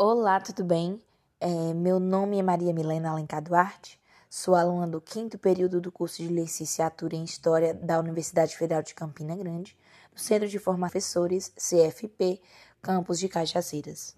Olá, tudo bem? É, meu nome é Maria Milena Alencar Duarte, sou aluna do quinto período do curso de licenciatura em História da Universidade Federal de Campina Grande, no Centro de Formação Professores, CFP, campus de Cajazeiras.